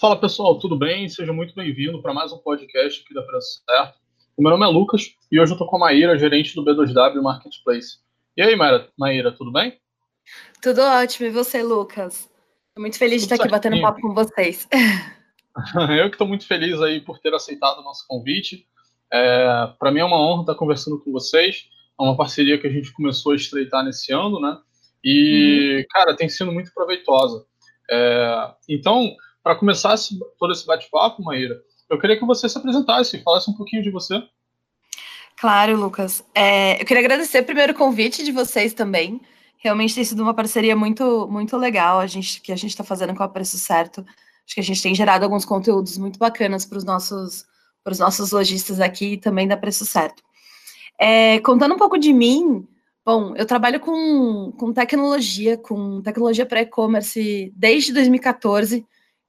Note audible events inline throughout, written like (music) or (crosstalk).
Fala pessoal, tudo bem? Seja muito bem-vindo para mais um podcast aqui da Preço Certo. O meu nome é Lucas e hoje eu estou com a Maíra, gerente do B2W Marketplace. E aí, Maíra, Maíra tudo bem? Tudo ótimo, e você, Lucas? Estou muito feliz tudo de estar aqui batendo papo com vocês. (laughs) eu que estou muito feliz aí por ter aceitado o nosso convite. É, para mim é uma honra estar conversando com vocês. É uma parceria que a gente começou a estreitar nesse ano, né? E, uhum. cara, tem sido muito proveitosa. É, então, para começar esse, todo esse bate-papo, Maíra, eu queria que você se apresentasse, falasse um pouquinho de você. Claro, Lucas. É, eu queria agradecer primeiro o convite de vocês também. Realmente tem sido uma parceria muito, muito legal a gente, que a gente está fazendo com o Preço Certo. Acho que a gente tem gerado alguns conteúdos muito bacanas para os nossos, nossos lojistas aqui e também da Preço Certo. É, contando um pouco de mim, bom, eu trabalho com, com tecnologia, com tecnologia para e-commerce desde 2014.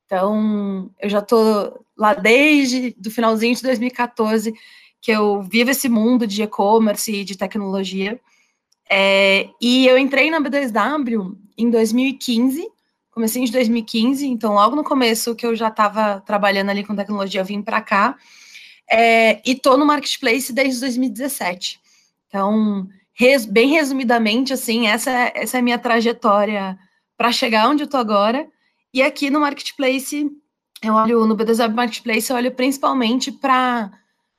Então, eu já estou lá desde do finalzinho de 2014 que eu vivo esse mundo de e-commerce e de tecnologia. É, e eu entrei na B2W em 2015, comecei de 2015, então logo no começo que eu já estava trabalhando ali com tecnologia, eu vim para cá. É, e estou no marketplace desde 2017. Então, res, bem resumidamente, assim, essa, essa é a minha trajetória para chegar onde eu estou agora. E aqui no Marketplace, eu olho no B2W Marketplace, eu olho principalmente para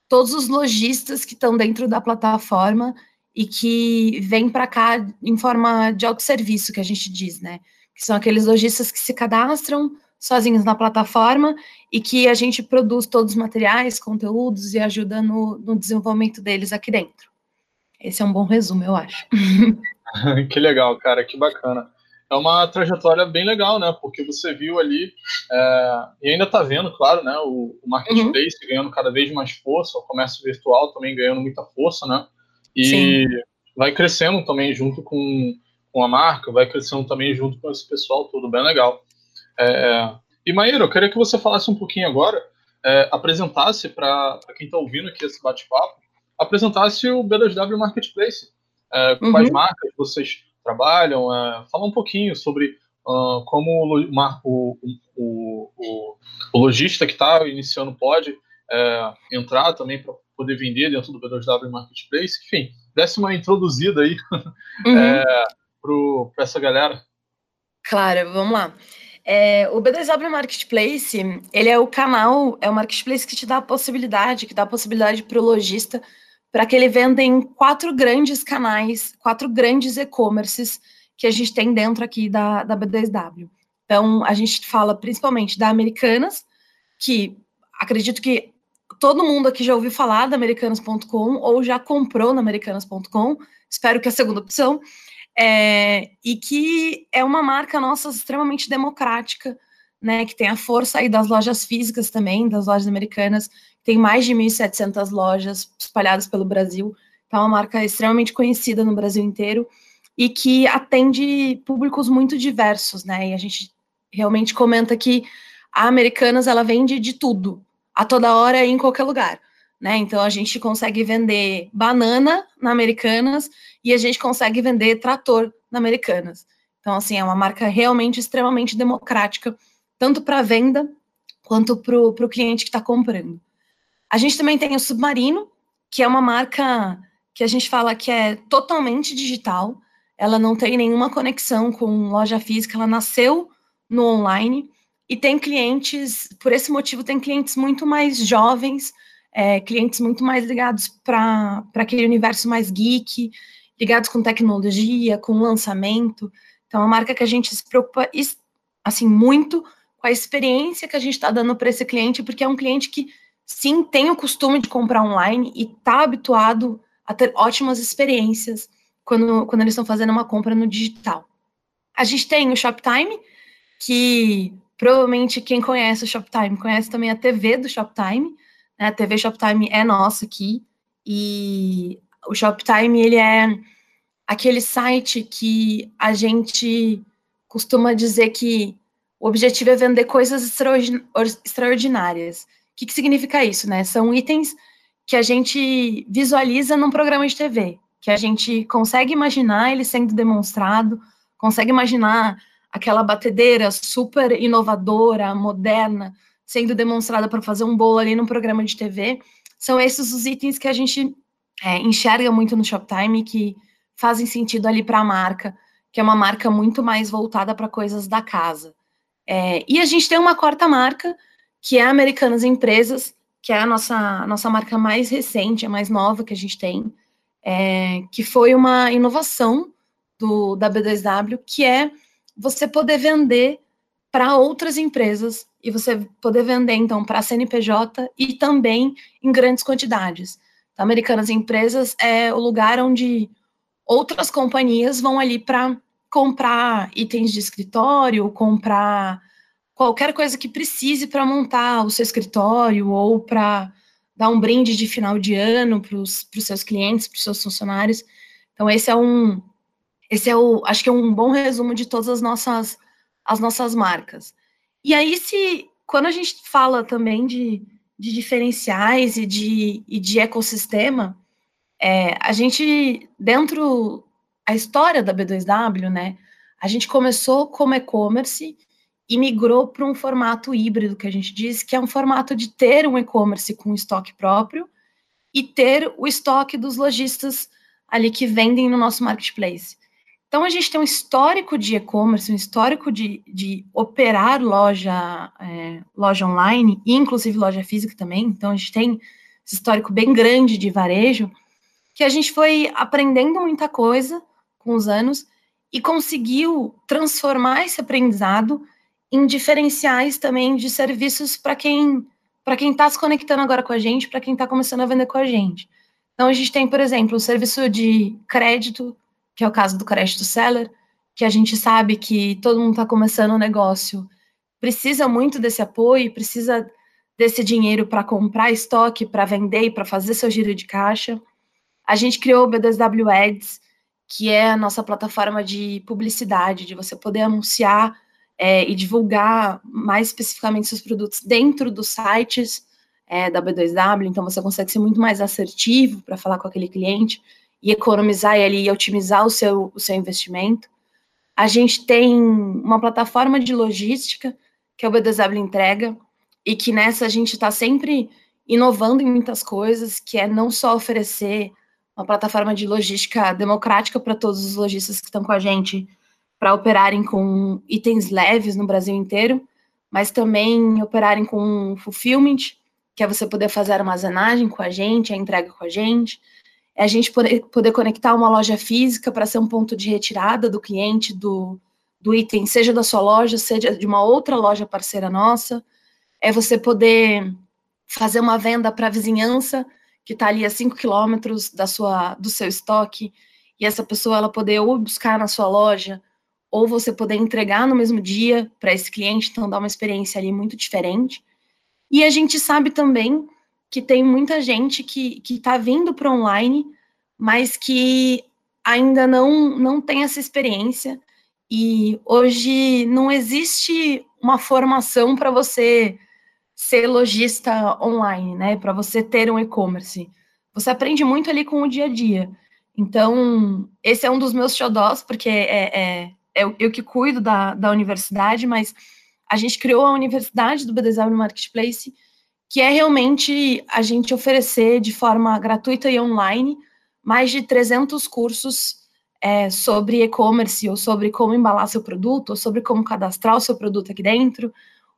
todos os lojistas que estão dentro da plataforma e que vêm para cá em forma de autosserviço, que a gente diz, né? Que são aqueles lojistas que se cadastram sozinhos na plataforma e que a gente produz todos os materiais, conteúdos e ajuda no, no desenvolvimento deles aqui dentro. Esse é um bom resumo, eu acho. (laughs) que legal, cara, que bacana é uma trajetória bem legal, né? Porque você viu ali, é, e ainda está vendo, claro, né? O, o marketplace uhum. ganhando cada vez mais força, o comércio virtual também ganhando muita força, né? E Sim. vai crescendo também junto com, com a marca, vai crescendo também junto com esse pessoal, tudo bem legal. É, e Maíra, eu queria que você falasse um pouquinho agora, é, apresentasse para quem está ouvindo aqui esse bate-papo, apresentasse o B2W Marketplace. É, uhum. Quais marcas vocês trabalham, é, falar um pouquinho sobre uh, como o, o, o, o, lojista que está iniciando pode é, entrar também para poder vender dentro do B2W Marketplace. Enfim, desse uma introduzida aí (laughs) uhum. é, para essa galera. Claro, vamos lá. É, o B2W Marketplace, ele é o canal, é o marketplace que te dá a possibilidade, que dá a possibilidade para o lojista para que ele venda em quatro grandes canais, quatro grandes e-commerces que a gente tem dentro aqui da, da B2W. Então, a gente fala principalmente da Americanas, que acredito que todo mundo aqui já ouviu falar da Americanas.com ou já comprou na Americanas.com, espero que a segunda opção, é, e que é uma marca nossa extremamente democrática, né, que tem a força aí das lojas físicas também, das lojas americanas, tem mais de 1.700 lojas espalhadas pelo Brasil, é uma marca extremamente conhecida no Brasil inteiro e que atende públicos muito diversos, né? E a gente realmente comenta que a Americanas ela vende de tudo, a toda hora e em qualquer lugar, né? Então a gente consegue vender banana na Americanas e a gente consegue vender trator na Americanas. Então assim é uma marca realmente extremamente democrática, tanto para venda quanto para o cliente que está comprando. A gente também tem o Submarino, que é uma marca que a gente fala que é totalmente digital, ela não tem nenhuma conexão com loja física, ela nasceu no online e tem clientes, por esse motivo, tem clientes muito mais jovens, é, clientes muito mais ligados para aquele universo mais geek, ligados com tecnologia, com lançamento. Então, é uma marca que a gente se preocupa assim muito com a experiência que a gente está dando para esse cliente, porque é um cliente que sim tem o costume de comprar online e está habituado a ter ótimas experiências quando, quando eles estão fazendo uma compra no digital. A gente tem o Shoptime, que provavelmente quem conhece o Shoptime conhece também a TV do Shoptime. Né? A TV Shoptime é nossa aqui. E o Shoptime, ele é aquele site que a gente costuma dizer que o objetivo é vender coisas extraordinárias que, que significa isso, né? São itens que a gente visualiza num programa de TV, que a gente consegue imaginar ele sendo demonstrado, consegue imaginar aquela batedeira super inovadora, moderna, sendo demonstrada para fazer um bolo ali num programa de TV. São esses os itens que a gente é, enxerga muito no Shoptime que fazem sentido ali para a marca, que é uma marca muito mais voltada para coisas da casa. É, e a gente tem uma quarta marca, que é Americanas Empresas, que é a nossa, a nossa marca mais recente, a mais nova que a gente tem, é, que foi uma inovação do, da B2W, que é você poder vender para outras empresas e você poder vender, então, para a CNPJ e também em grandes quantidades. Então, Americanas Empresas é o lugar onde outras companhias vão ali para comprar itens de escritório, comprar qualquer coisa que precise para montar o seu escritório ou para dar um brinde de final de ano para os seus clientes, para os seus funcionários. Então, esse é um, esse é o, acho que é um bom resumo de todas as nossas, as nossas marcas. E aí, se quando a gente fala também de, de diferenciais e de, e de ecossistema, é, a gente, dentro a história da B2W, né, a gente começou como e-commerce e migrou para um formato híbrido, que a gente diz, que é um formato de ter um e-commerce com estoque próprio e ter o estoque dos lojistas ali que vendem no nosso marketplace. Então, a gente tem um histórico de e-commerce, um histórico de, de operar loja, é, loja online, e inclusive loja física também. Então, a gente tem esse histórico bem grande de varejo, que a gente foi aprendendo muita coisa com os anos e conseguiu transformar esse aprendizado em diferenciais também de serviços para quem para quem está se conectando agora com a gente, para quem está começando a vender com a gente. Então, a gente tem, por exemplo, o serviço de crédito que é o caso do crédito seller, que a gente sabe que todo mundo está começando um negócio, precisa muito desse apoio, precisa desse dinheiro para comprar estoque, para vender e para fazer seu giro de caixa. A gente criou o B2W Ads, que é a nossa plataforma de publicidade, de você poder anunciar é, e divulgar mais especificamente seus produtos dentro dos sites é, da B2W, então você consegue ser muito mais assertivo para falar com aquele cliente e economizar e ali otimizar o seu, o seu investimento. A gente tem uma plataforma de logística, que é o BDW Entrega, e que nessa a gente está sempre inovando em muitas coisas, que é não só oferecer uma plataforma de logística democrática para todos os lojistas que estão com a gente para operarem com itens leves no Brasil inteiro, mas também operarem com fulfillment, que é você poder fazer armazenagem com a gente, a entrega com a gente, é a gente poder, poder conectar uma loja física para ser um ponto de retirada do cliente do, do item, seja da sua loja, seja de uma outra loja parceira nossa. É você poder fazer uma venda para a vizinhança que está ali a 5 quilômetros da sua do seu estoque e essa pessoa ela poder ou buscar na sua loja ou você poder entregar no mesmo dia para esse cliente, então dá uma experiência ali muito diferente. E a gente sabe também que tem muita gente que está vindo para online, mas que ainda não, não tem essa experiência. E hoje não existe uma formação para você ser lojista online, né? Para você ter um e-commerce. Você aprende muito ali com o dia a dia. Então, esse é um dos meus xodós, porque é, é, é eu que cuido da, da universidade, mas a gente criou a universidade do BDSM Marketplace, que é realmente a gente oferecer de forma gratuita e online mais de 300 cursos é, sobre e-commerce, ou sobre como embalar seu produto, ou sobre como cadastrar o seu produto aqui dentro,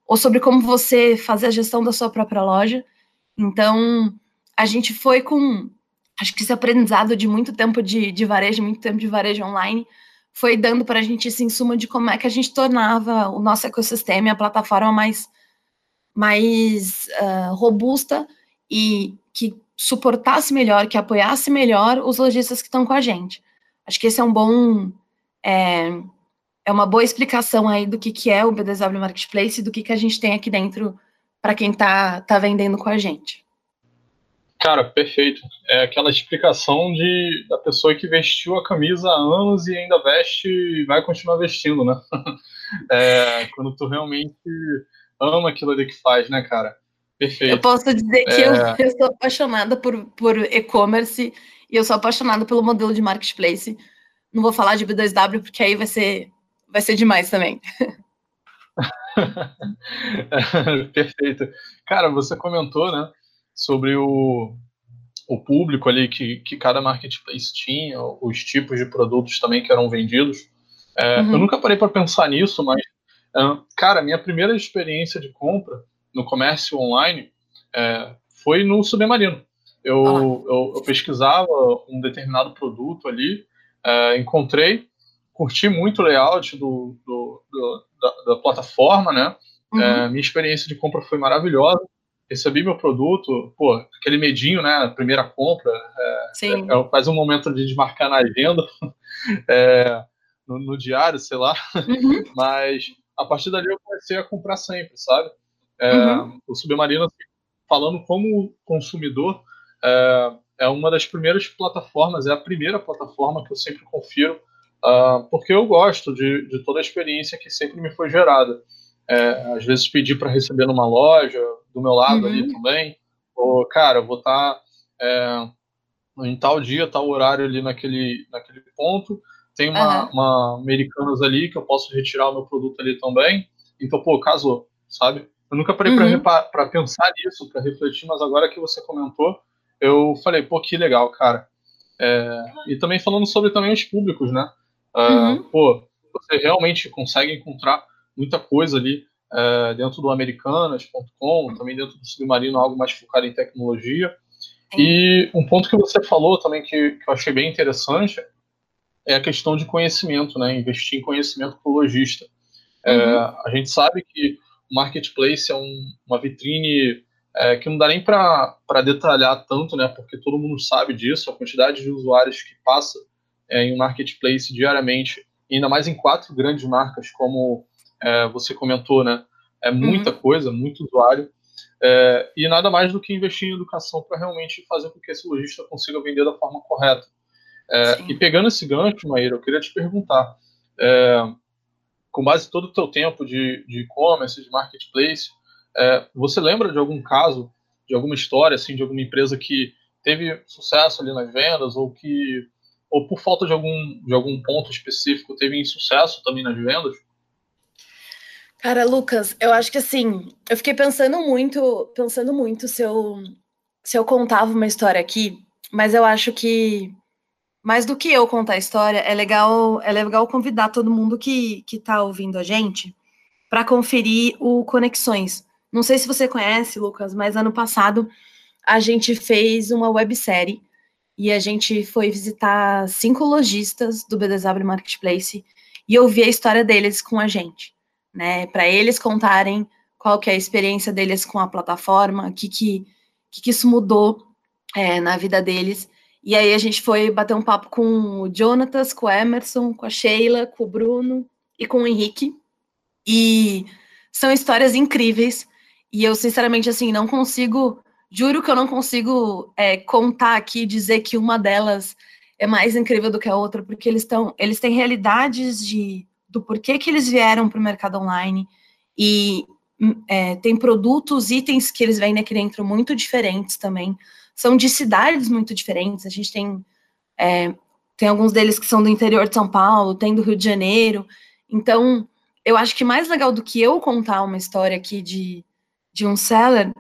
ou sobre como você fazer a gestão da sua própria loja. Então, a gente foi com, acho que esse aprendizado de muito tempo de, de varejo, muito tempo de varejo online, foi dando para a gente esse insumo de como é que a gente tornava o nosso ecossistema e a plataforma mais mais uh, robusta e que suportasse melhor, que apoiasse melhor os lojistas que estão com a gente. Acho que esse é um bom é, é uma boa explicação aí do que, que é o BDSW Marketplace e do que, que a gente tem aqui dentro para quem está tá vendendo com a gente. Cara, perfeito. É aquela explicação de, da pessoa que vestiu a camisa há anos e ainda veste e vai continuar vestindo, né? (laughs) É, quando tu realmente ama aquilo ali que faz, né, cara? Perfeito. Eu posso dizer que é... eu, eu sou apaixonada por, por e-commerce e eu sou apaixonada pelo modelo de marketplace. Não vou falar de B2W porque aí vai ser vai ser demais também. (laughs) (laughs) Perfeito. Cara, você comentou, né, sobre o, o público ali que, que cada marketplace tinha, os tipos de produtos também que eram vendidos. É, uhum. Eu nunca parei para pensar nisso, mas, é, cara, minha primeira experiência de compra no comércio online é, foi no Submarino. Eu, ah. eu, eu, pesquisava um determinado produto ali, é, encontrei, curti muito o layout do, do, do da, da, plataforma, né? Uhum. É, minha experiência de compra foi maravilhosa. Recebi meu produto, pô, aquele medinho, né? Primeira compra, é. É, é quase um momento de desmarcar na agenda, (laughs) é, no, no, diário, sei lá. Uhum. (laughs) Mas a partir dali eu comecei a comprar sempre, sabe? É, uhum. O Submarino, assim, falando como consumidor, é, é uma das primeiras plataformas, é a primeira plataforma que eu sempre confiro, uh, porque eu gosto de, de, toda a experiência que sempre me foi gerada. É, às vezes pedir para receber numa loja, do meu lado uhum. ali também, ou, cara, eu vou estar tá, é, em tal dia, tal horário ali naquele, naquele ponto, tem uma, uhum. uma Americanas ali que eu posso retirar o meu produto ali também, então, pô, casou, sabe? Eu nunca parei uhum. para pensar nisso, para refletir, mas agora que você comentou, eu falei, pô, que legal, cara. É, e também falando sobre também os públicos, né? Uh, uhum. Pô, você realmente consegue encontrar muita coisa ali uh, dentro do americanas.com, também dentro do Submarino, algo mais focado em tecnologia. E um ponto que você falou também que, que eu achei bem interessante é a questão de conhecimento, né? Investir em conhecimento para o lojista. É, uhum. a gente sabe que o marketplace é um, uma vitrine é, que não dá nem para detalhar tanto, né? Porque todo mundo sabe disso, a quantidade de usuários que passa é, em um marketplace diariamente, ainda mais em quatro grandes marcas, como é, você comentou, né? É muita uhum. coisa, muito usuário. É, e nada mais do que investir em educação para realmente fazer com que esse lojista consiga vender da forma correta. É, e pegando esse gancho, Maíra, eu queria te perguntar, é, com base em todo o teu tempo de e-commerce, de, marketplace, é, você lembra de algum caso, de alguma história, assim, de alguma empresa que teve sucesso ali nas vendas ou que ou por falta de algum, de algum ponto específico teve insucesso também nas vendas? Cara, Lucas, eu acho que assim, eu fiquei pensando muito, pensando muito se eu se eu contava uma história aqui, mas eu acho que mais do que eu contar a história, é legal, é legal convidar todo mundo que que tá ouvindo a gente para conferir o Conexões. Não sei se você conhece, Lucas, mas ano passado a gente fez uma websérie e a gente foi visitar cinco lojistas do BDSW Marketplace e ouvir a história deles com a gente, né? Para eles contarem qual que é a experiência deles com a plataforma, o que, que, que, isso mudou é, na vida deles. E aí a gente foi bater um papo com o Jonatas, com o Emerson, com a Sheila, com o Bruno e com o Henrique. E são histórias incríveis e eu, sinceramente, assim, não consigo. Juro que eu não consigo é, contar aqui dizer que uma delas é mais incrível do que a outra, porque eles estão. Eles têm realidades de do porquê que eles vieram para o mercado online e hum, é, tem produtos, itens que eles vendem aqui dentro muito diferentes também. São de cidades muito diferentes. A gente tem é, tem alguns deles que são do interior de São Paulo, tem do Rio de Janeiro. Então, eu acho que mais legal do que eu contar uma história aqui de de um seller,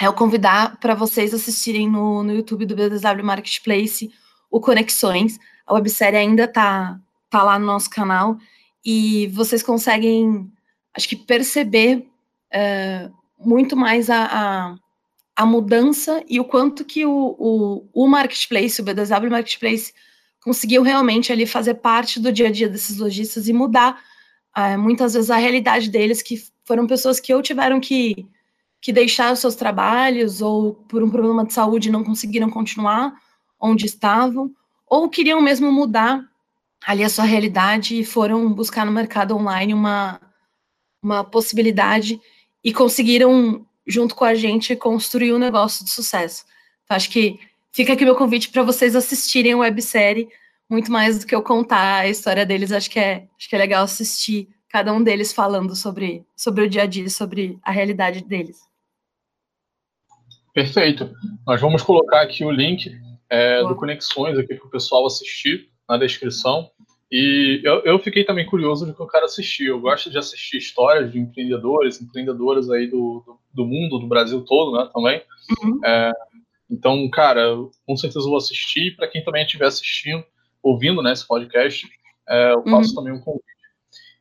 é eu convidar para vocês assistirem no, no YouTube do BDW Marketplace o Conexões. A websérie ainda tá, tá lá no nosso canal e vocês conseguem, acho que, perceber uh, muito mais a, a, a, mudança e o quanto que o, o, o Marketplace, o BDW Marketplace, conseguiu realmente ali fazer parte do dia a dia desses lojistas e mudar uh, muitas vezes a realidade deles, que foram pessoas que ou tiveram que que deixaram seus trabalhos ou por um problema de saúde não conseguiram continuar onde estavam, ou queriam mesmo mudar ali a sua realidade e foram buscar no mercado online uma, uma possibilidade e conseguiram, junto com a gente, construir um negócio de sucesso. Então, acho que fica aqui meu convite para vocês assistirem a websérie, muito mais do que eu contar a história deles, acho que é, acho que é legal assistir cada um deles falando sobre, sobre o dia a dia, sobre a realidade deles. Perfeito. Nós vamos colocar aqui o link é, do Conexões aqui para o pessoal assistir na descrição. E eu, eu fiquei também curioso de que eu quero assistir. Eu gosto de assistir histórias de empreendedores, empreendedoras aí do, do, do mundo, do Brasil todo, né, também. Uhum. É, então, cara, com certeza vou assistir. Para quem também estiver assistindo, ouvindo né, esse podcast, é, eu faço uhum. também um convite.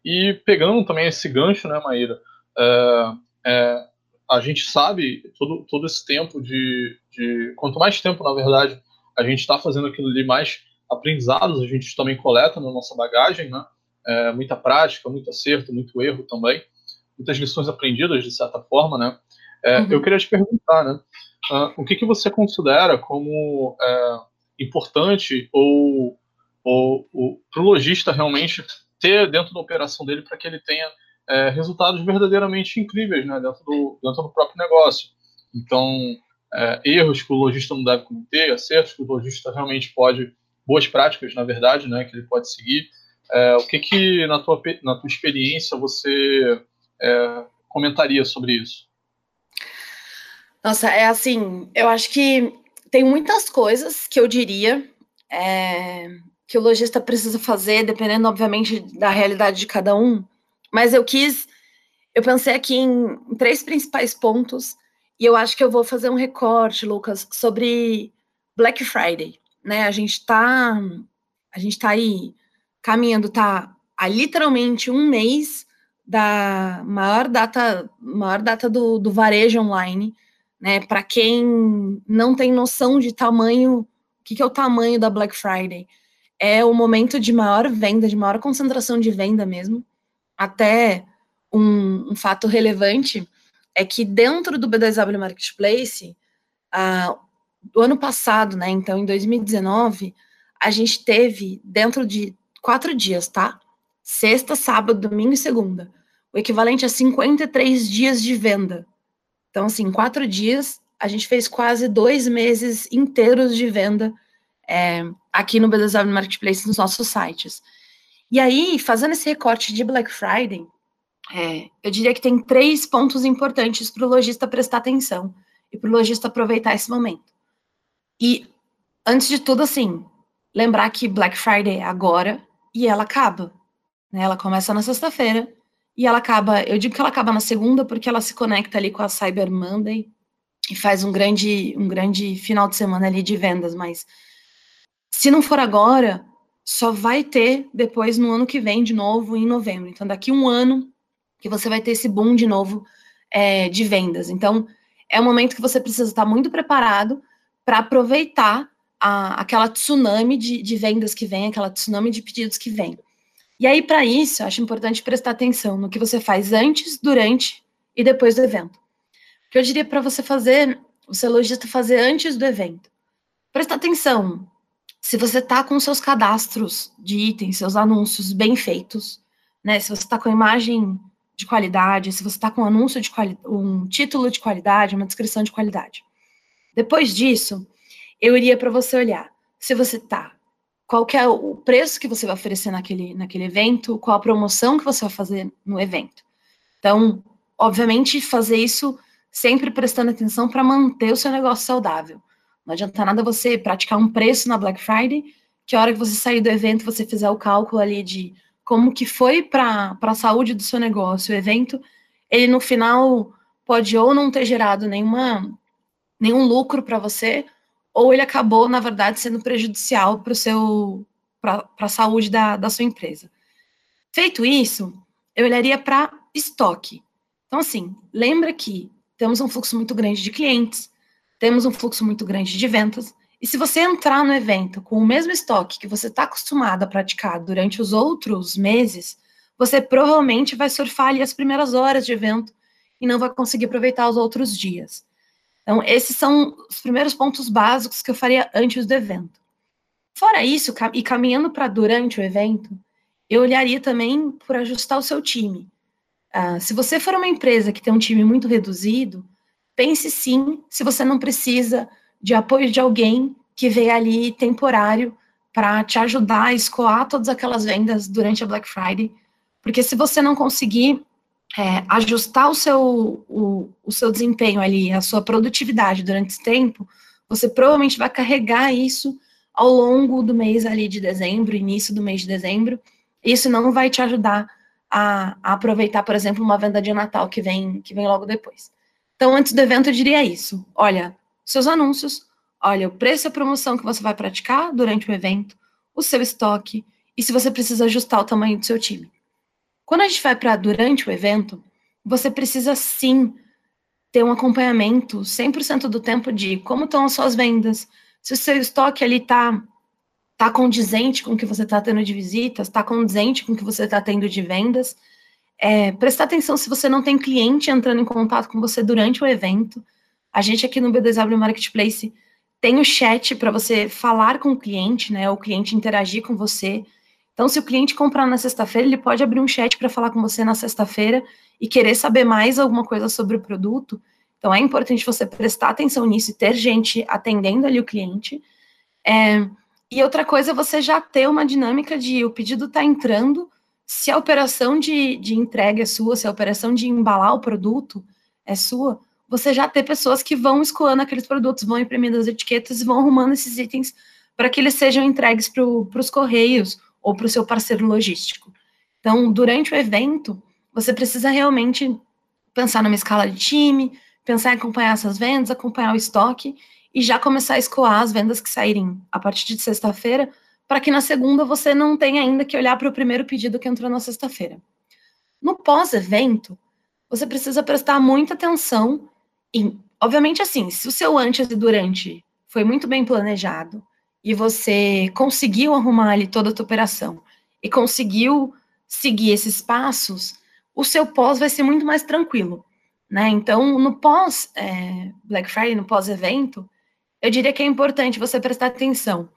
E pegando também esse gancho, né, Maíra, é, é, a gente sabe todo, todo esse tempo de, de. Quanto mais tempo, na verdade, a gente está fazendo aquilo ali, mais aprendizados a gente também coleta na nossa bagagem, né? É, muita prática, muito acerto, muito erro também, muitas lições aprendidas de certa forma, né? É, uhum. Eu queria te perguntar, né? Uh, o que, que você considera como é, importante ou, para o lojista realmente ter dentro da operação dele para que ele tenha é, resultados verdadeiramente incríveis, né? Dentro do, dentro do próprio negócio. Então, é, erros que o lojista não deve cometer, acertos que o lojista realmente pode boas práticas, na verdade, né, que ele pode seguir. É, o que, que na, tua, na tua experiência, você é, comentaria sobre isso? Nossa, é assim, eu acho que tem muitas coisas que eu diria é, que o lojista precisa fazer, dependendo, obviamente, da realidade de cada um, mas eu quis, eu pensei aqui em, três principais pontos, e eu acho que eu vou fazer um recorte, Lucas, sobre Black Friday né? A gente está a gente tá aí caminhando, tá há literalmente um mês da maior data, maior data do, do varejo online, né? Para quem não tem noção de tamanho, o que, que é o tamanho da Black Friday? É o momento de maior venda, de maior concentração de venda mesmo. Até um, um fato relevante é que dentro do B2W Marketplace, uh, do ano passado, né? Então, em 2019, a gente teve dentro de quatro dias, tá? Sexta, sábado, domingo e segunda. O equivalente a 53 dias de venda. Então, assim, quatro dias, a gente fez quase dois meses inteiros de venda é, aqui no BDW Marketplace nos nossos sites. E aí, fazendo esse recorte de Black Friday, é, eu diria que tem três pontos importantes para o lojista prestar atenção e para o lojista aproveitar esse momento. E, antes de tudo, assim, lembrar que Black Friday é agora e ela acaba. Né? Ela começa na sexta-feira e ela acaba. Eu digo que ela acaba na segunda porque ela se conecta ali com a Cyber Monday e faz um grande, um grande final de semana ali de vendas. Mas se não for agora, só vai ter depois no ano que vem, de novo, em novembro. Então, daqui um ano que você vai ter esse boom de novo é, de vendas. Então, é um momento que você precisa estar muito preparado para aproveitar a, aquela tsunami de, de vendas que vem, aquela tsunami de pedidos que vem. E aí, para isso, acho importante prestar atenção no que você faz antes, durante e depois do evento. O que eu diria para você fazer, o seu lojista fazer antes do evento. Prestar atenção se você está com seus cadastros de itens, seus anúncios bem feitos, né? Se você está com imagem de qualidade, se você está com um anúncio de qualidade, um título de qualidade, uma descrição de qualidade. Depois disso, eu iria para você olhar se você tá, qual é o preço que você vai oferecer naquele, naquele evento, qual a promoção que você vai fazer no evento. Então, obviamente, fazer isso sempre prestando atenção para manter o seu negócio saudável. Não adianta nada você praticar um preço na Black Friday, que a hora que você sair do evento, você fizer o cálculo ali de como que foi para a saúde do seu negócio, o evento, ele no final pode ou não ter gerado nenhuma nenhum lucro para você, ou ele acabou, na verdade, sendo prejudicial para seu para a saúde da, da sua empresa. Feito isso, eu olharia para estoque. Então, assim, lembra que temos um fluxo muito grande de clientes, temos um fluxo muito grande de vendas, e se você entrar no evento com o mesmo estoque que você está acostumado a praticar durante os outros meses, você provavelmente vai surfar ali as primeiras horas de evento e não vai conseguir aproveitar os outros dias. Então, esses são os primeiros pontos básicos que eu faria antes do evento. Fora isso, e caminhando para durante o evento, eu olharia também por ajustar o seu time. Uh, se você for uma empresa que tem um time muito reduzido, pense sim se você não precisa de apoio de alguém que veio ali temporário para te ajudar a escoar todas aquelas vendas durante a Black Friday. Porque se você não conseguir é, ajustar o seu, o, o seu desempenho ali, a sua produtividade durante esse tempo, você provavelmente vai carregar isso ao longo do mês ali de dezembro, início do mês de dezembro. Isso não vai te ajudar a, a aproveitar, por exemplo, uma venda de Natal que vem, que vem logo depois. Então, antes do evento, eu diria isso. Olha, seus anúncios, olha o preço e a promoção que você vai praticar durante o evento, o seu estoque e se você precisa ajustar o tamanho do seu time. Quando a gente vai para durante o evento, você precisa sim ter um acompanhamento 100% do tempo de como estão as suas vendas, se o seu estoque ali está tá condizente com o que você está tendo de visitas, está condizente com o que você está tendo de vendas. É, prestar atenção se você não tem cliente entrando em contato com você durante o evento. A gente aqui no BDW Marketplace tem o chat para você falar com o cliente, né? O cliente interagir com você. Então, se o cliente comprar na sexta-feira, ele pode abrir um chat para falar com você na sexta-feira e querer saber mais alguma coisa sobre o produto. Então, é importante você prestar atenção nisso e ter gente atendendo ali o cliente. É, e outra coisa é você já ter uma dinâmica de o pedido está entrando, se a operação de, de entrega é sua, se a operação de embalar o produto é sua, você já ter pessoas que vão escoando aqueles produtos, vão imprimindo as etiquetas e vão arrumando esses itens para que eles sejam entregues para os correios ou para o seu parceiro logístico. Então, durante o evento, você precisa realmente pensar numa escala de time, pensar em acompanhar essas vendas, acompanhar o estoque e já começar a escoar as vendas que saírem a partir de sexta-feira, para que na segunda você não tenha ainda que olhar para o primeiro pedido que entrou na sexta-feira. No pós-evento, você precisa prestar muita atenção e, obviamente, assim, se o seu antes e durante foi muito bem planejado e você conseguiu arrumar ali toda a tua operação e conseguiu seguir esses passos, o seu pós vai ser muito mais tranquilo, né? Então, no pós é, Black Friday, no pós-evento, eu diria que é importante você prestar atenção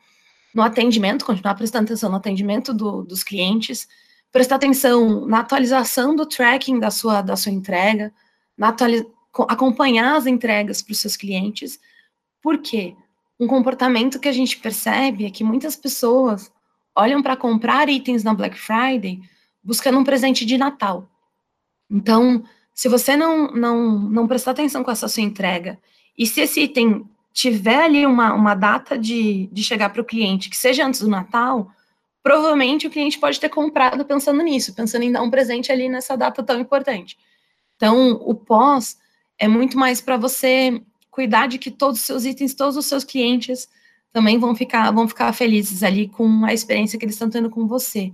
no atendimento, continuar prestando atenção no atendimento do, dos clientes, prestar atenção na atualização do tracking da sua, da sua entrega, na acompanhar as entregas para os seus clientes, porque um comportamento que a gente percebe é que muitas pessoas olham para comprar itens na Black Friday buscando um presente de Natal. Então, se você não, não, não prestar atenção com essa sua entrega, e se esse item tiver ali uma, uma data de, de chegar para o cliente que seja antes do Natal, provavelmente o cliente pode ter comprado pensando nisso, pensando em dar um presente ali nessa data tão importante. Então, o pós é muito mais para você cuidar de que todos os seus itens, todos os seus clientes também vão ficar, vão ficar felizes ali com a experiência que eles estão tendo com você.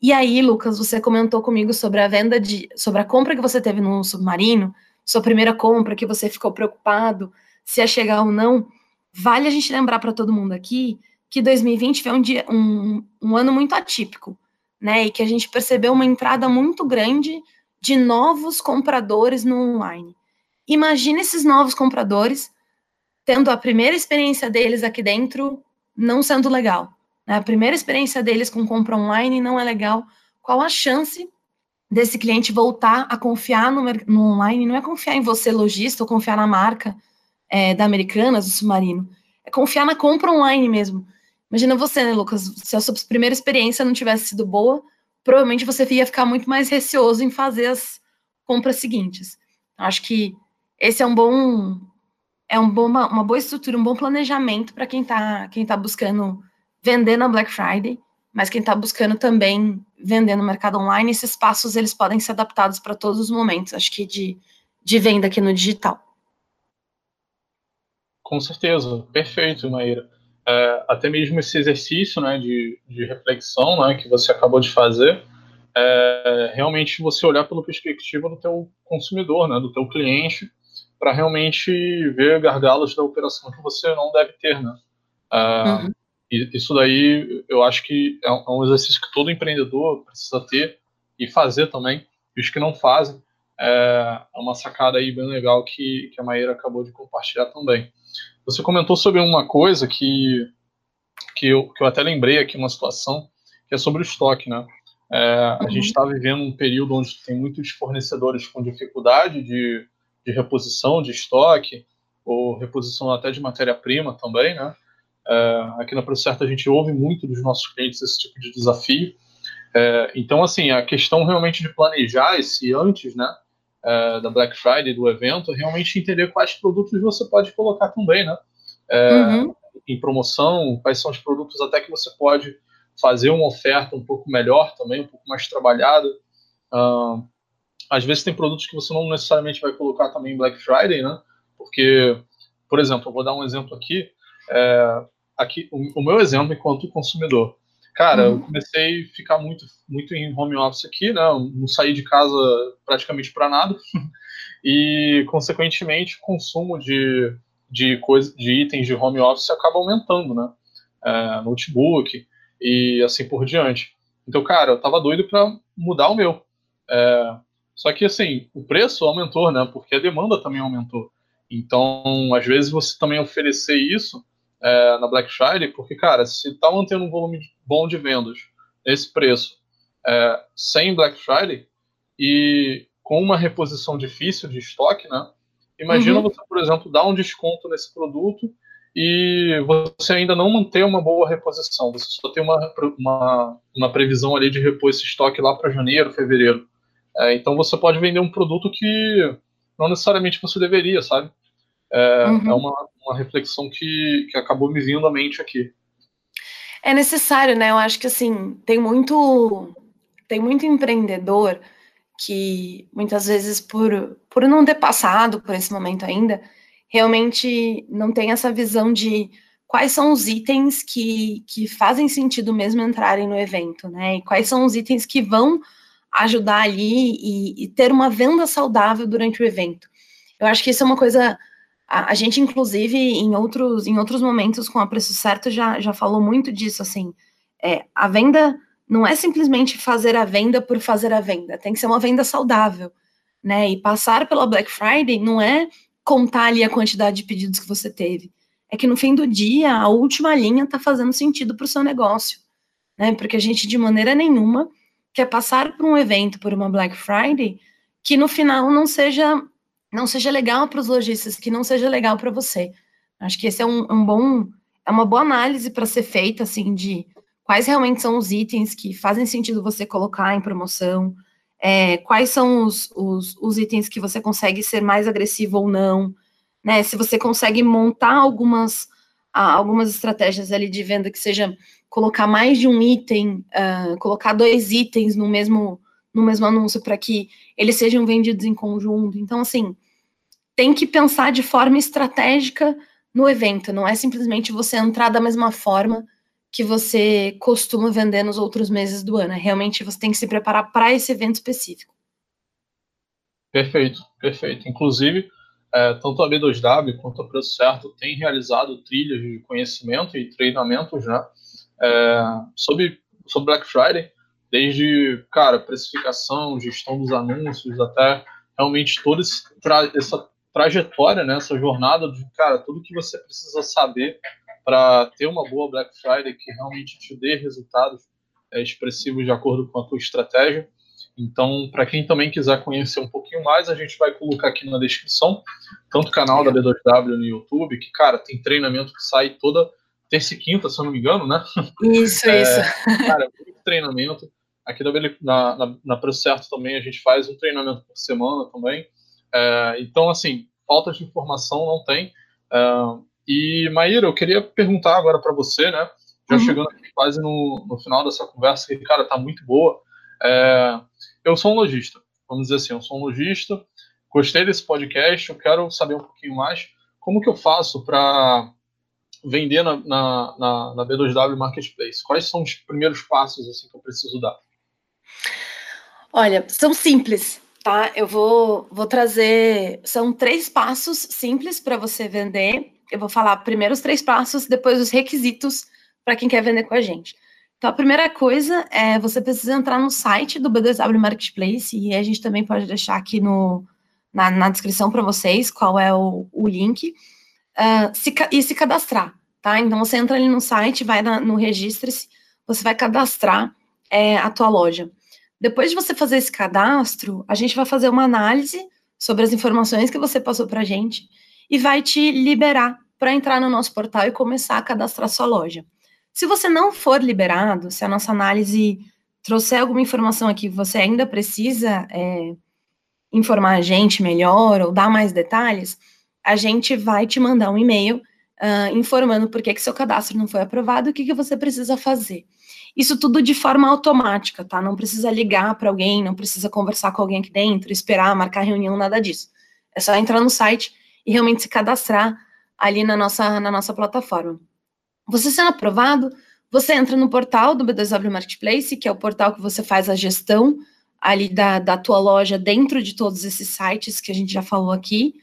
E aí, Lucas, você comentou comigo sobre a venda de, sobre a compra que você teve no submarino, sua primeira compra, que você ficou preocupado se ia chegar ou não. Vale a gente lembrar para todo mundo aqui que 2020 foi um, dia, um, um ano muito atípico, né? E que a gente percebeu uma entrada muito grande de novos compradores no online. Imagina esses novos compradores tendo a primeira experiência deles aqui dentro não sendo legal. Né? A primeira experiência deles com compra online não é legal. Qual a chance desse cliente voltar a confiar no, no online? Não é confiar em você, lojista, ou confiar na marca é, da Americanas, do Submarino. É confiar na compra online mesmo. Imagina você, né, Lucas? Se a sua primeira experiência não tivesse sido boa, provavelmente você ia ficar muito mais receoso em fazer as compras seguintes. Acho que esse é um bom é um bom, uma, uma boa estrutura, um bom planejamento para quem está quem tá buscando vender na Black Friday, mas quem está buscando também vender no mercado online, esses passos eles podem ser adaptados para todos os momentos, acho que de, de venda aqui no digital. Com certeza, perfeito, Maíra. É, até mesmo esse exercício né, de, de reflexão né, que você acabou de fazer, é, realmente você olhar pela perspectiva do teu consumidor, né, do teu cliente, para realmente ver gargalos da operação que você não deve ter, né? Uh, uhum. Isso daí eu acho que é, é um exercício que todo empreendedor precisa ter e fazer também. E os que não fazem, é, é uma sacada aí bem legal que, que a Maíra acabou de compartilhar também. Você comentou sobre uma coisa que, que, eu, que eu até lembrei aqui, uma situação, que é sobre o estoque, né? É, uhum. A gente está vivendo um período onde tem muitos fornecedores com dificuldade de, de reposição de estoque, ou reposição até de matéria-prima também, né? É, aqui na ProCerta a gente ouve muito dos nossos clientes esse tipo de desafio. É, então, assim, a questão realmente de planejar esse antes, né, é, da Black Friday, do evento, é realmente entender quais produtos você pode colocar também, né? É, uhum. em promoção, quais são os produtos até que você pode fazer uma oferta um pouco melhor também, um pouco mais trabalhada. Uh, às vezes tem produtos que você não necessariamente vai colocar também em Black Friday, né? Porque, por exemplo, eu vou dar um exemplo aqui. É, aqui o, o, meu exemplo enquanto consumidor. Cara, uhum. eu comecei a ficar muito, muito em home office aqui, né? não saí de casa praticamente para nada. (laughs) e, consequentemente, o consumo de, de, coisa, de itens de home office acaba aumentando, né? É, notebook e assim por diante. Então, cara, eu tava doido para mudar o meu. É, só que, assim, o preço aumentou, né? Porque a demanda também aumentou. Então, às vezes, você também oferecer isso é, na Black Friday, porque, cara, se tá mantendo um volume bom de vendas nesse preço é, sem Black Friday e com uma reposição difícil de estoque, né? Imagina uhum. você, por exemplo, dar um desconto nesse produto e você ainda não manter uma boa reposição. Você só tem uma, uma, uma previsão ali de repor esse estoque lá para janeiro, fevereiro. É, então você pode vender um produto que não necessariamente você deveria, sabe? É, uhum. é uma, uma reflexão que, que acabou me vindo à mente aqui. É necessário, né? Eu acho que assim, tem muito tem muito empreendedor que muitas vezes por, por não ter passado por esse momento ainda, realmente não tem essa visão de quais são os itens que, que fazem sentido mesmo entrarem no evento, né? E quais são os itens que vão ajudar ali e, e, ter uma venda saudável durante o evento. Eu acho que isso é uma coisa. A, a, gente, inclusive, em outros, em outros momentos com a preço certo, já, já falou muito disso. Assim, é, a venda não é simplesmente fazer a venda por fazer a venda, tem que ser uma venda saudável. Né? E passar pela Black Friday não é contar ali a quantidade de pedidos que você teve. É que no fim do dia, a última linha está fazendo sentido para o seu negócio. Né? Porque a gente, de maneira nenhuma, quer passar por um evento, por uma Black Friday, que no final não seja não seja legal para os lojistas, que não seja legal para você. Acho que esse é um, um bom é uma boa análise para ser feita assim de quais realmente são os itens que fazem sentido você colocar em promoção, é, quais são os, os, os, itens que você consegue ser mais agressivo ou não, né? Se você consegue montar algumas, algumas estratégias ali de venda que seja colocar mais de um item, uh, colocar dois itens no mesmo, no mesmo anúncio para que eles sejam vendidos em conjunto. Então, assim, tem que pensar de forma estratégica no evento, não é simplesmente você entrar da mesma forma que você costuma vender nos outros meses do ano. É realmente você tem que se preparar para esse evento específico. Perfeito, perfeito. Inclusive, é, tanto a B2W quanto a Preço Certo têm realizado trilhas de conhecimento e treinamentos, né? é, sobre, sobre Black Friday, desde, cara, precificação, gestão dos anúncios, até realmente toda tra essa trajetória, né, essa jornada de, cara, tudo que você precisa saber para ter uma boa Black Friday que realmente te dê resultados é, expressivos de acordo com a tua estratégia. Então, para quem também quiser conhecer um pouquinho mais, a gente vai colocar aqui na descrição, tanto o canal da B2W no YouTube, que, cara, tem treinamento que sai toda terça e quinta, se eu não me engano, né? Isso, é, isso. Cara, muito treinamento. Aqui na, na, na Preço Certo também a gente faz um treinamento por semana também. É, então, assim, falta de informação não tem. É, e, Maíra, eu queria perguntar agora para você, né? Já uhum. chegando quase no, no final dessa conversa, que, cara, tá muito boa. É, eu sou um lojista, vamos dizer assim, eu sou um lojista, gostei desse podcast, eu quero saber um pouquinho mais como que eu faço para vender na, na, na, na, B2W Marketplace? Quais são os primeiros passos assim que eu preciso dar? Olha, são simples, tá? Eu vou, vou trazer. São três passos simples para você vender. Eu vou falar primeiro os três passos, depois os requisitos para quem quer vender com a gente. Então, a primeira coisa é você precisa entrar no site do B2W Marketplace e a gente também pode deixar aqui no, na, na descrição para vocês qual é o, o link uh, se, e se cadastrar, tá? Então você entra ali no site, vai na, no registre-se, você vai cadastrar é, a tua loja. Depois de você fazer esse cadastro, a gente vai fazer uma análise sobre as informações que você passou para a gente e vai te liberar para entrar no nosso portal e começar a cadastrar sua loja. Se você não for liberado, se a nossa análise trouxer alguma informação aqui você ainda precisa é, informar a gente melhor ou dar mais detalhes, a gente vai te mandar um e-mail uh, informando por que, que seu cadastro não foi aprovado e o que, que você precisa fazer. Isso tudo de forma automática, tá? Não precisa ligar para alguém, não precisa conversar com alguém aqui dentro, esperar, marcar reunião, nada disso. É só entrar no site e realmente se cadastrar ali na nossa, na nossa plataforma. Você sendo aprovado, você entra no portal do B2W Marketplace, que é o portal que você faz a gestão ali da, da tua loja dentro de todos esses sites que a gente já falou aqui,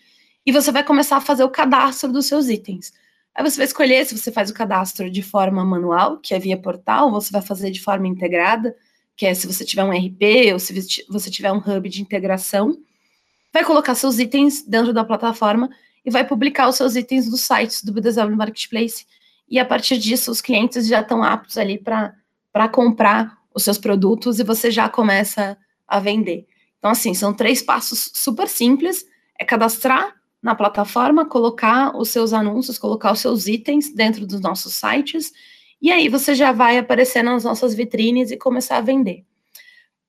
e você vai começar a fazer o cadastro dos seus itens. Aí você vai escolher se você faz o cadastro de forma manual, que é via portal, ou você vai fazer de forma integrada, que é se você tiver um RP ou se você tiver um hub de integração. Vai colocar seus itens dentro da plataforma e vai publicar os seus itens nos sites do BDW Marketplace. E a partir disso, os clientes já estão aptos ali para comprar os seus produtos e você já começa a vender. Então, assim, são três passos super simples: é cadastrar, na plataforma, colocar os seus anúncios, colocar os seus itens dentro dos nossos sites, e aí você já vai aparecer nas nossas vitrines e começar a vender.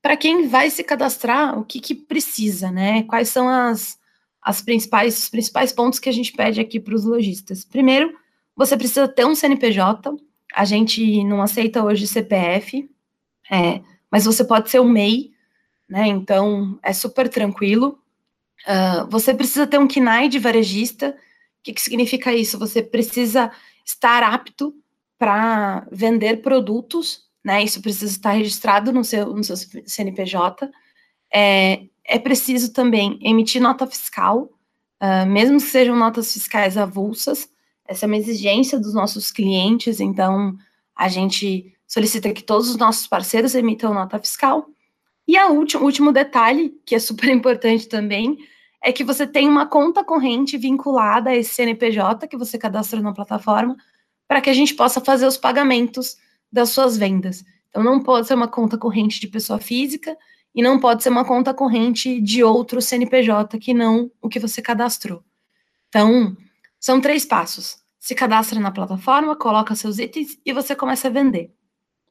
Para quem vai se cadastrar, o que, que precisa, né? Quais são as, as principais, os principais pontos que a gente pede aqui para os lojistas? Primeiro, você precisa ter um CNPJ. A gente não aceita hoje CPF, é, mas você pode ser um MEI, né? Então é super tranquilo. Uh, você precisa ter um KNAI de varejista. O que, que significa isso? Você precisa estar apto para vender produtos, né? Isso precisa estar registrado no seu, no seu CNPJ. É, é preciso também emitir nota fiscal, uh, mesmo que sejam notas fiscais avulsas. Essa é uma exigência dos nossos clientes, então a gente solicita que todos os nossos parceiros emitam nota fiscal. E o último, último detalhe, que é super (laughs) importante também, é que você tem uma conta corrente vinculada a esse CNPJ que você cadastra na plataforma, para que a gente possa fazer os pagamentos das suas vendas. Então, não pode ser uma conta corrente de pessoa física e não pode ser uma conta corrente de outro CNPJ que não o que você cadastrou. Então, são três passos. Se cadastra na plataforma, coloca seus itens e você começa a vender.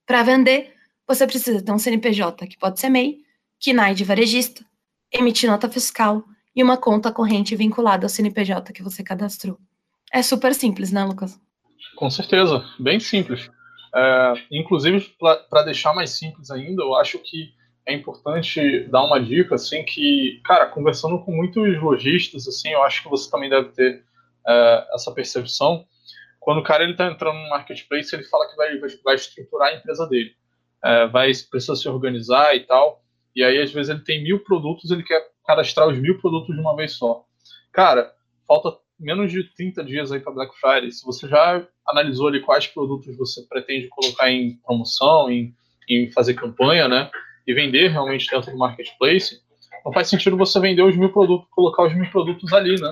Para vender, você precisa ter um CNPJ, que pode ser MEI, KNAI de varejista, emitir nota fiscal e uma conta corrente vinculada ao CNPJ que você cadastrou. É super simples, né, Lucas? Com certeza, bem simples. É, inclusive, para deixar mais simples ainda, eu acho que é importante dar uma dica, assim, que, cara, conversando com muitos lojistas, assim, eu acho que você também deve ter é, essa percepção. Quando o cara ele está entrando no marketplace, ele fala que vai, vai estruturar a empresa dele é, vai precisa se organizar e tal. E aí, às vezes, ele tem mil produtos, ele quer cadastrar os mil produtos de uma vez só. Cara, falta menos de 30 dias aí para Black Friday. Se você já analisou ali quais produtos você pretende colocar em promoção, em, em fazer campanha, né? E vender realmente dentro do marketplace, não faz sentido você vender os mil produtos, colocar os mil produtos ali, né?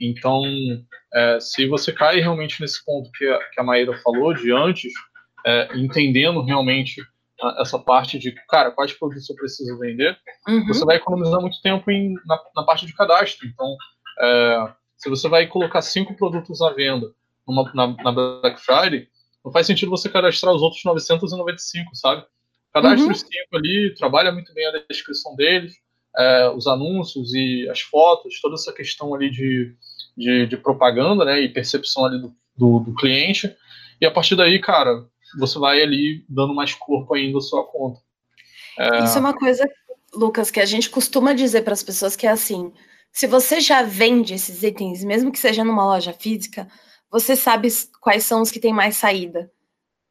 Então, é, se você cai realmente nesse ponto que a, que a Maíra falou de antes, é, entendendo realmente essa parte de, cara, quais produtos eu preciso vender, uhum. você vai economizar muito tempo em, na, na parte de cadastro. Então, é, se você vai colocar cinco produtos à venda numa, na, na, Black Friday, não faz sentido você cadastrar os outros 995, sabe? Cadastre uhum. os cinco ali, trabalha muito bem a descrição deles, é, os anúncios e as fotos, toda essa questão ali de, de, de propaganda, né, e percepção ali do, do, do cliente. E a partir daí, cara, você vai ali dando mais corpo ainda à sua conta. É... Isso é uma coisa, Lucas, que a gente costuma dizer para as pessoas que é assim: se você já vende esses itens, mesmo que seja numa loja física, você sabe quais são os que têm mais saída.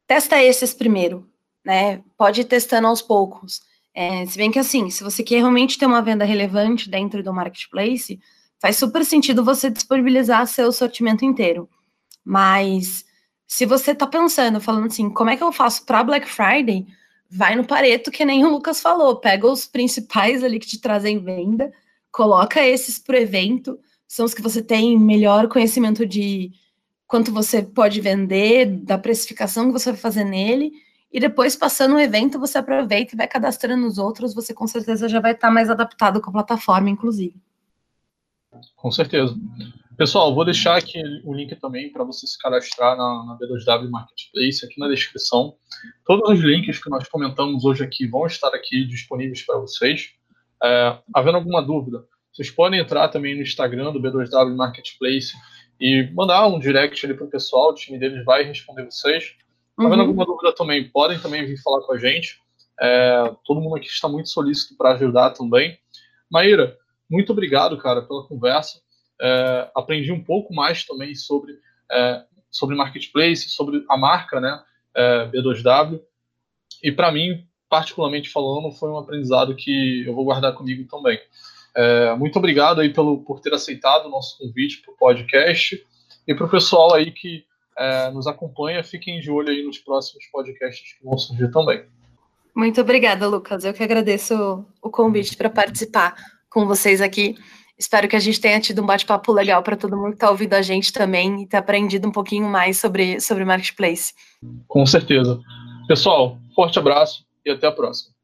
Testa esses primeiro, né? Pode ir testando aos poucos. É, se bem que assim, se você quer realmente ter uma venda relevante dentro do marketplace, faz super sentido você disponibilizar seu sortimento inteiro. Mas se você tá pensando, falando assim, como é que eu faço para Black Friday? Vai no Pareto, que nem o Lucas falou, pega os principais ali que te trazem venda, coloca esses pro evento, são os que você tem melhor conhecimento de quanto você pode vender, da precificação que você vai fazer nele, e depois, passando o evento, você aproveita e vai cadastrando os outros, você com certeza já vai estar tá mais adaptado com a plataforma, inclusive. Com certeza. Pessoal, vou deixar aqui o link também para você se cadastrar na, na, B2W Marketplace aqui na descrição. Todos os links que nós comentamos hoje aqui vão estar aqui disponíveis para vocês. É, havendo alguma dúvida, vocês podem entrar também no Instagram do B2W Marketplace e mandar um direct ali pro pessoal, o time deles vai responder vocês. Tá vendo uhum. alguma dúvida também, podem também vir falar com a gente. É, todo mundo aqui está muito solícito para ajudar também. Maíra, muito obrigado, cara, pela conversa. É, aprendi um pouco mais também sobre, é, sobre marketplace, sobre a marca, né, é, B2W. E para mim, particularmente falando, foi um aprendizado que eu vou guardar comigo também. É, muito obrigado aí pelo, por ter aceitado o nosso convite para o podcast. E para o pessoal aí que é, nos acompanha, fiquem de olho aí nos próximos podcasts que vão surgir também. Muito obrigada, Lucas. Eu que agradeço o convite para participar com vocês aqui. Espero que a gente tenha tido um bate-papo legal para todo mundo que está ouvindo a gente também e ter aprendido um pouquinho mais sobre, sobre Marketplace. Com certeza. Pessoal, forte abraço e até a próxima.